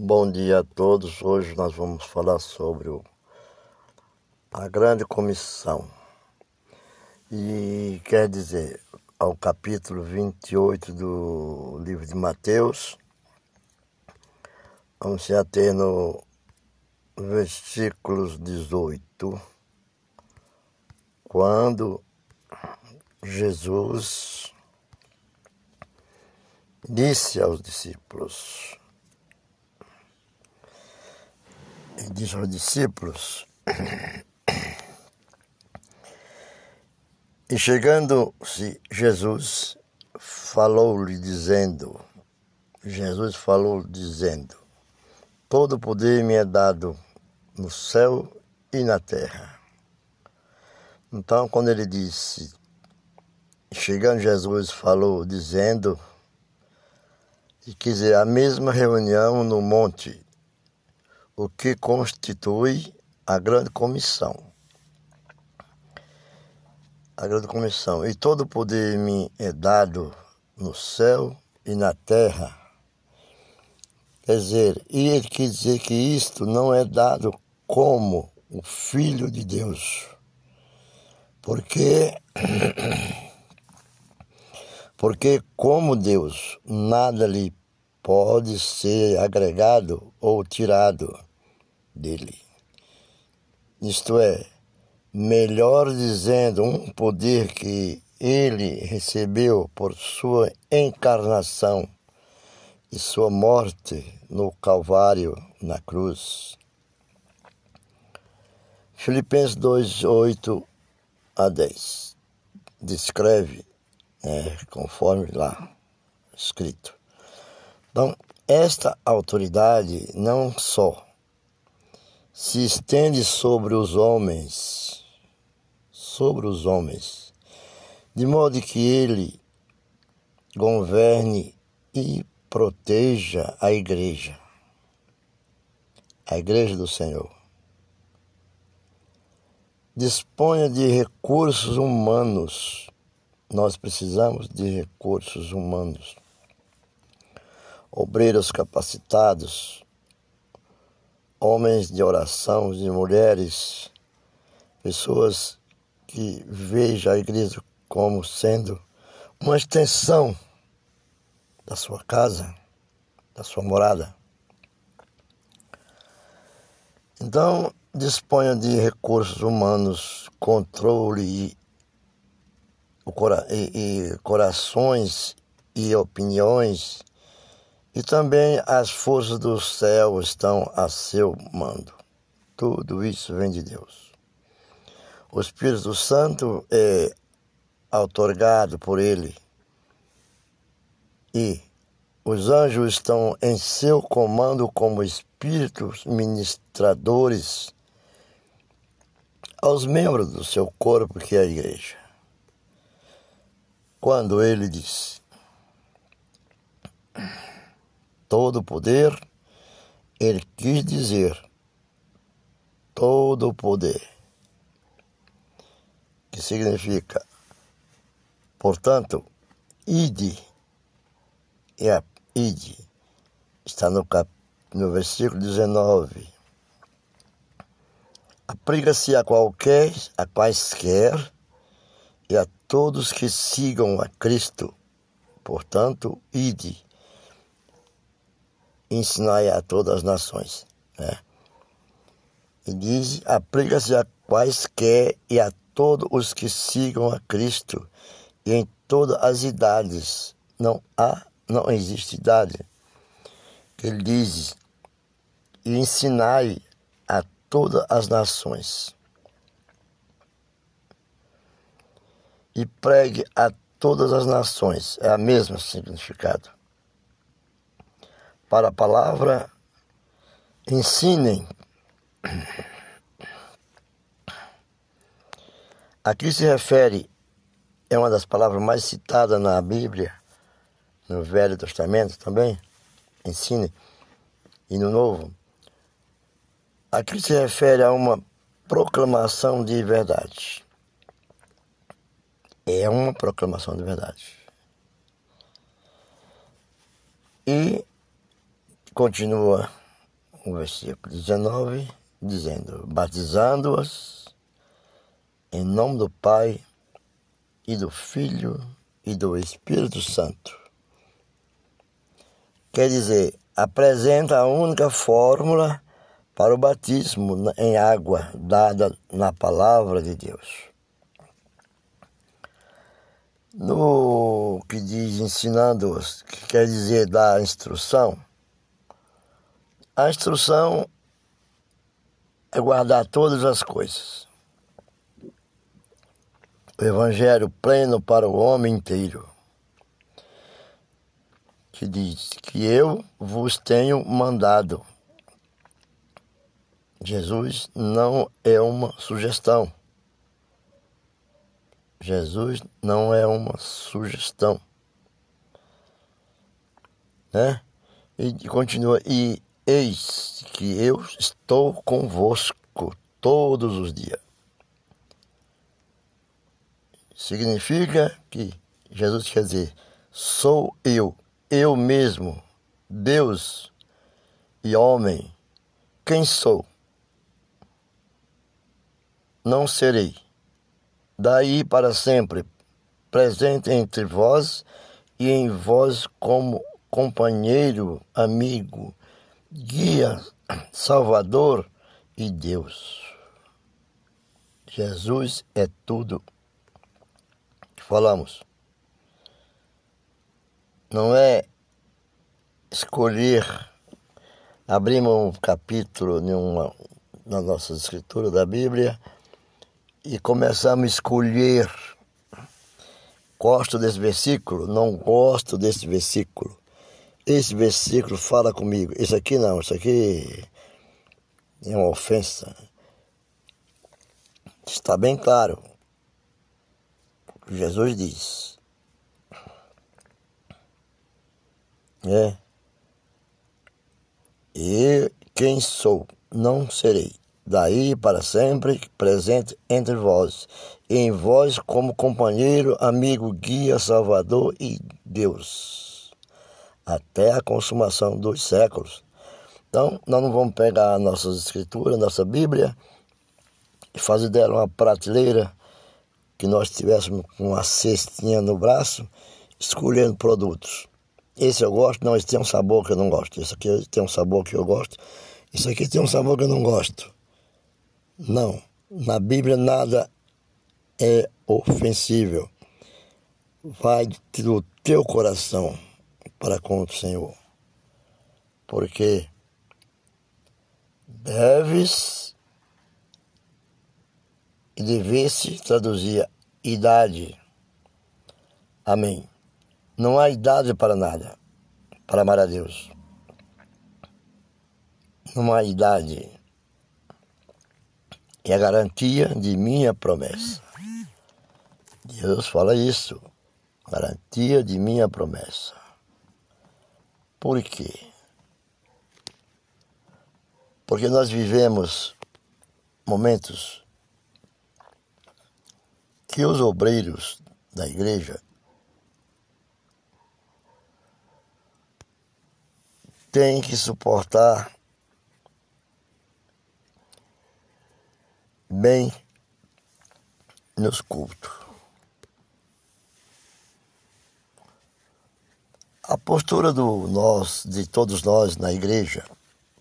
Bom dia a todos. Hoje nós vamos falar sobre o, a grande comissão. E quer dizer, ao capítulo 28 do livro de Mateus, vamos se ater no versículos 18, quando Jesus disse aos discípulos, disse aos discípulos, e chegando-se Jesus, falou-lhe dizendo, Jesus falou dizendo, todo poder me é dado no céu e na terra. Então, quando ele disse, chegando Jesus falou dizendo, e quiser a mesma reunião no monte o que constitui a grande comissão. A grande comissão. E todo poder me é dado no céu e na terra. Quer dizer, e ele quer dizer que isto não é dado como o Filho de Deus. Porque, porque como Deus, nada lhe pode ser agregado ou tirado dele. Isto é, melhor dizendo, um poder que ele recebeu por sua encarnação e sua morte no Calvário, na cruz. Filipenses 2, 8 a 10 descreve, né, conforme lá escrito. Então, esta autoridade não só se estende sobre os homens, sobre os homens, de modo que ele governe e proteja a igreja, a igreja do Senhor. Disponha de recursos humanos. Nós precisamos de recursos humanos. Obreiros capacitados, homens de oração e mulheres, pessoas que vejam a igreja como sendo uma extensão da sua casa, da sua morada. Então, disponha de recursos humanos, controle e, e, e corações e opiniões e também as forças do céu estão a seu mando. Tudo isso vem de Deus. O Espírito Santo é outorgado por Ele e os anjos estão em seu comando como espíritos ministradores aos membros do seu corpo, que é a igreja. Quando ele diz: todo poder, ele quis dizer todo poder, que significa, portanto, ide, a ide, está no, cap, no versículo 19. Aplica-se a qualquer, a quaisquer e a todos que sigam a Cristo. Portanto, ide ensinai a todas as nações. Né? E diz, aplica-se a quaisquer e a todos os que sigam a Cristo e em todas as idades. Não há, não existe idade. Ele diz, e ensinai a todas as nações. E pregue a todas as nações. É a mesma significado para a palavra, ensinem. Aqui se refere, é uma das palavras mais citadas na Bíblia, no Velho Testamento também, ensine, e no Novo. Aqui se refere a uma proclamação de verdade. É uma proclamação de verdade. E continua o versículo 19, dizendo: batizando-as em nome do Pai e do Filho e do Espírito Santo. Quer dizer, apresenta a única fórmula para o batismo em água dada na palavra de Deus. No que diz ensinando-os, que quer dizer dar instrução, a instrução é guardar todas as coisas. O Evangelho pleno para o homem inteiro, que diz que eu vos tenho mandado. Jesus não é uma sugestão. Jesus não é uma sugestão. Né? E continua, e eis que eu estou convosco todos os dias. Significa que Jesus quer dizer, sou eu, eu mesmo, Deus e homem. Quem sou? Não serei daí para sempre, presente entre vós e em vós como companheiro, amigo, guia, salvador e Deus. Jesus é tudo que falamos. Não é escolher, abrimos um capítulo numa, na nossa escritura da Bíblia e começamos a escolher. Gosto desse versículo? Não gosto desse versículo. Esse versículo fala comigo. Isso aqui não, isso aqui é uma ofensa. Está bem claro. Jesus diz. É. E quem sou, não serei daí para sempre presente entre vós, em vós como companheiro, amigo, guia, salvador e Deus, até a consumação dos séculos. Então, nós não vamos pegar a nossa escritura, a nossa Bíblia, e fazer dela uma prateleira que nós tivéssemos com uma cestinha no braço, escolhendo produtos. Esse eu gosto, não, esse tem um sabor que eu não gosto. Esse aqui tem um sabor que eu gosto. Isso aqui tem um sabor que eu não gosto. Não, na Bíblia nada é ofensível. Vai do teu coração para com o Senhor. Porque deves e devesse traduzir idade. Amém. Não há idade para nada, para amar a Deus. Não há idade é a garantia de minha promessa. Deus fala isso, garantia de minha promessa. Por quê? Porque nós vivemos momentos que os obreiros da igreja têm que suportar bem nos cultos. A postura do nós, de todos nós na igreja,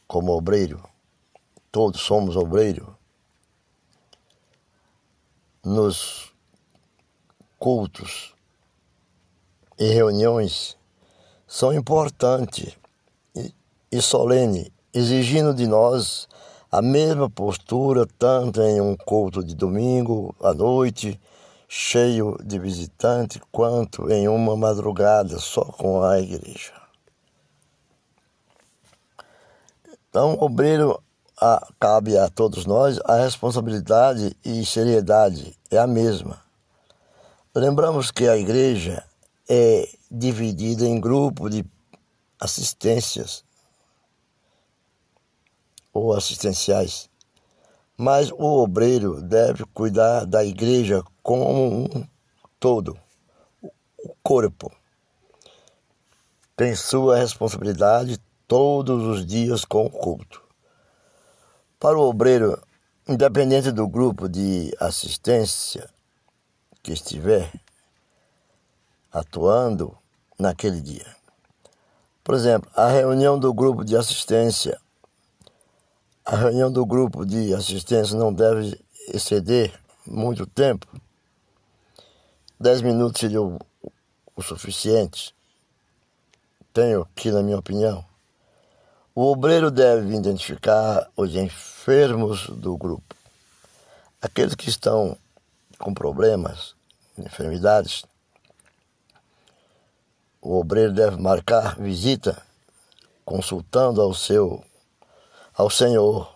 como obreiro, todos somos obreiro, nos cultos e reuniões são importantes e, e solene, exigindo de nós a mesma postura, tanto em um culto de domingo à noite, cheio de visitantes, quanto em uma madrugada só com a igreja. Então, obreiro, a, cabe a todos nós a responsabilidade e seriedade é a mesma. Lembramos que a igreja é dividida em grupos de assistências ou assistenciais, mas o obreiro deve cuidar da igreja como um todo, o corpo. Tem sua responsabilidade todos os dias com o culto. Para o obreiro, independente do grupo de assistência que estiver atuando naquele dia. Por exemplo, a reunião do grupo de assistência. A reunião do grupo de assistência não deve exceder muito tempo. Dez minutos seria o, o suficiente. Tenho aqui, na minha opinião. O obreiro deve identificar os enfermos do grupo. Aqueles que estão com problemas, enfermidades, o obreiro deve marcar visita consultando ao seu ao Senhor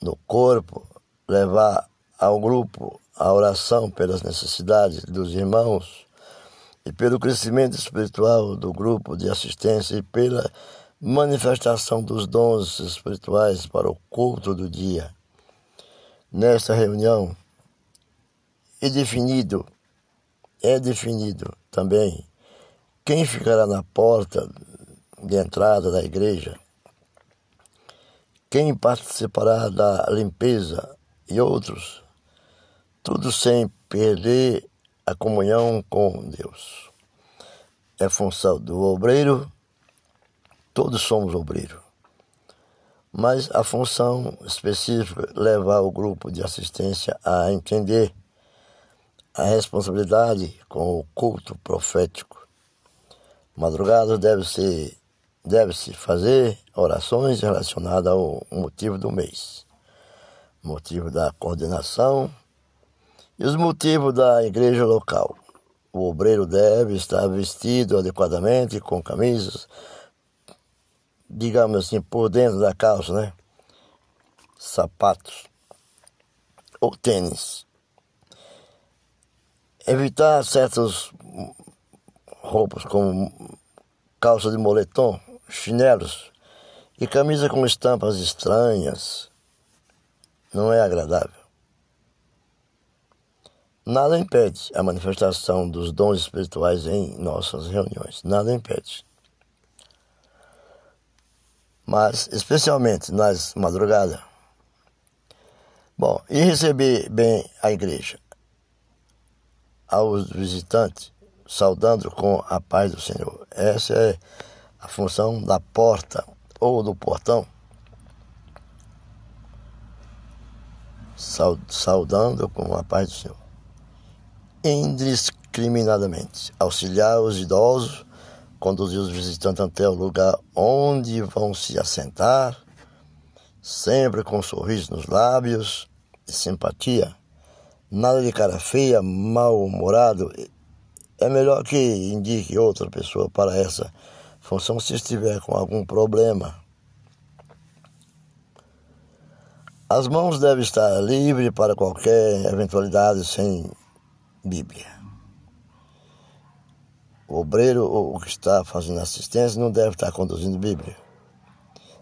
no corpo, levar ao grupo a oração pelas necessidades dos irmãos e pelo crescimento espiritual do grupo de assistência e pela manifestação dos dons espirituais para o culto do dia. Nesta reunião é definido é definido também quem ficará na porta de entrada da igreja? Quem participará da limpeza e outros? Tudo sem perder a comunhão com Deus. É função do obreiro, todos somos obreiros. Mas a função específica é levar o grupo de assistência a entender a responsabilidade com o culto profético madrugada deve-se deve -se fazer orações relacionadas ao motivo do mês, motivo da coordenação e os motivos da igreja local. O obreiro deve estar vestido adequadamente com camisas, digamos assim, por dentro da calça, né? Sapatos ou tênis. Evitar certos roupas como calça de moletom, chinelos e camisa com estampas estranhas. Não é agradável. Nada impede a manifestação dos dons espirituais em nossas reuniões. Nada impede. Mas, especialmente nas madrugadas. Bom, e receber bem a igreja aos visitantes saudando com a paz do Senhor. Essa é a função da porta ou do portão. Saudando com a paz do Senhor. Indiscriminadamente. Auxiliar os idosos, conduzir os visitantes até o lugar onde vão se assentar, sempre com um sorriso nos lábios e simpatia. Nada de cara feia, mal-humorado é melhor que indique outra pessoa para essa função se estiver com algum problema. As mãos devem estar livres para qualquer eventualidade sem Bíblia. O obreiro ou o que está fazendo assistência não deve estar conduzindo Bíblia.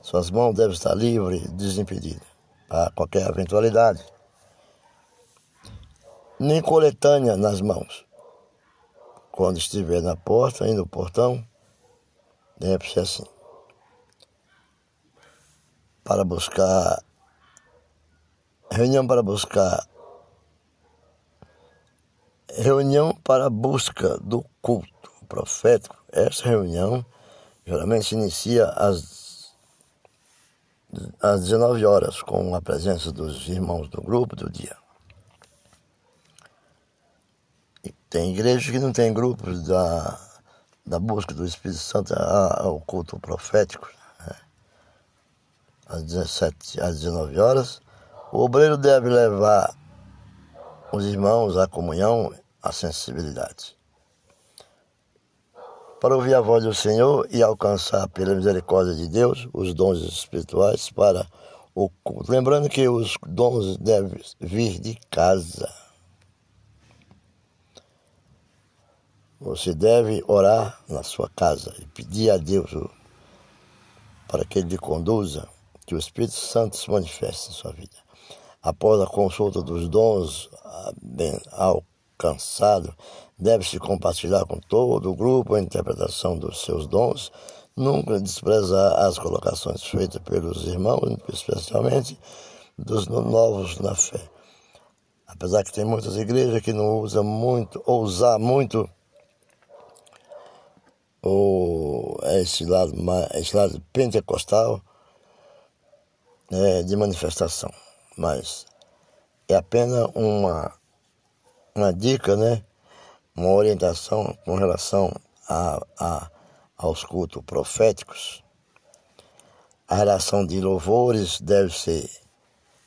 Suas mãos devem estar livres, desimpedidas, para qualquer eventualidade. Nem coletânea nas mãos quando estiver na porta, indo no portão, deve ser assim. Para buscar, reunião para buscar, reunião para busca do culto profético. Essa reunião geralmente se inicia às, às 19 horas, com a presença dos irmãos do grupo do dia. Tem igrejas que não tem grupos da, da busca do Espírito Santo ao culto profético. Né? Às 17 às 19 horas. O obreiro deve levar os irmãos à comunhão, à sensibilidade. Para ouvir a voz do Senhor e alcançar, pela misericórdia de Deus, os dons espirituais para o culto. Lembrando que os dons devem vir de casa. Você deve orar na sua casa e pedir a Deus para que Ele lhe conduza, que o Espírito Santo se manifeste em sua vida. Após a consulta dos dons alcançados, deve-se compartilhar com todo o grupo a interpretação dos seus dons nunca desprezar as colocações feitas pelos irmãos, especialmente dos novos na fé. Apesar que tem muitas igrejas que não usam muito, ou usar muito o, esse, lado, esse lado pentecostal né, de manifestação. Mas é apenas uma, uma dica, né, uma orientação com relação a, a, aos cultos proféticos. A relação de louvores deve ser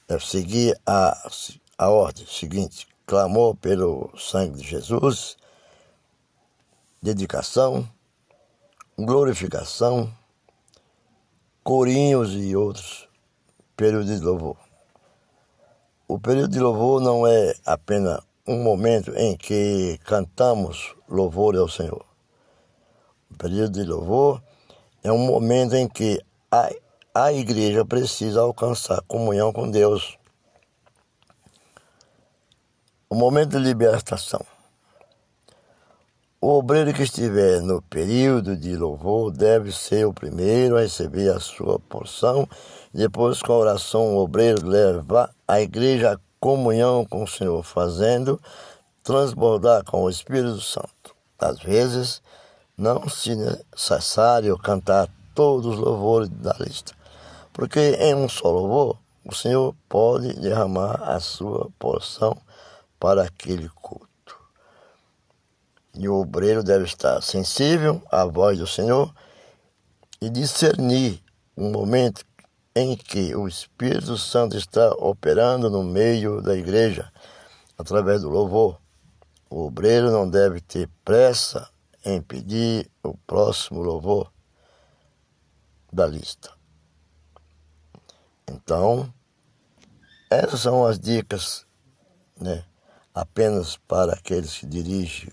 deve seguir a, a ordem seguinte: clamor pelo sangue de Jesus, dedicação, glorificação, corinhos e outros períodos de louvor. O período de louvor não é apenas um momento em que cantamos louvor ao Senhor. O período de louvor é um momento em que a, a igreja precisa alcançar comunhão com Deus. O momento de libertação. O obreiro que estiver no período de louvor deve ser o primeiro a receber a sua porção. Depois, com a oração, o obreiro leva a igreja a comunhão com o Senhor, fazendo transbordar com o Espírito Santo. Às vezes, não se necessário cantar todos os louvores da lista, porque em um só louvor, o Senhor pode derramar a sua porção para aquele culto. E o obreiro deve estar sensível à voz do Senhor e discernir o momento em que o Espírito Santo está operando no meio da igreja, através do louvor. O obreiro não deve ter pressa em pedir o próximo louvor da lista. Então, essas são as dicas, né, apenas para aqueles que dirigem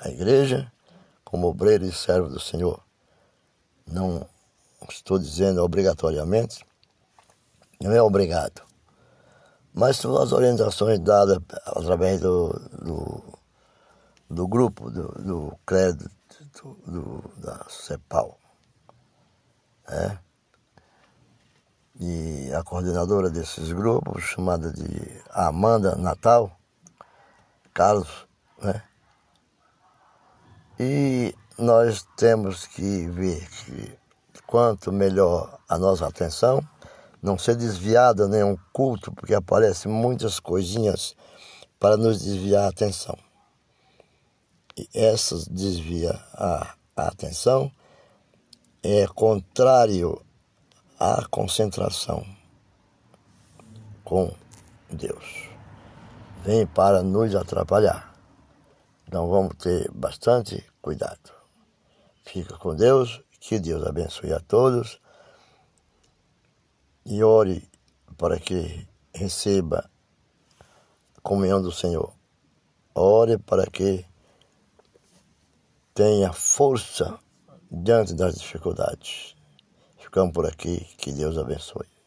a igreja como obreiro e servo do Senhor. Não estou dizendo obrigatoriamente, não é obrigado. Mas são as orientações dadas através do, do, do grupo, do, do crédito do, da CEPAL. É? E a coordenadora desses grupos, chamada de Amanda Natal, Carlos, né? E nós temos que ver que quanto melhor a nossa atenção, não ser desviada nenhum culto, porque aparecem muitas coisinhas para nos desviar a atenção. E essas desvia a, a atenção é contrário à concentração com Deus. Vem para nos atrapalhar. Então vamos ter bastante cuidado. Fica com Deus, que Deus abençoe a todos e ore para que receba a comunhão do Senhor. Ore para que tenha força diante das dificuldades. Ficamos por aqui, que Deus abençoe.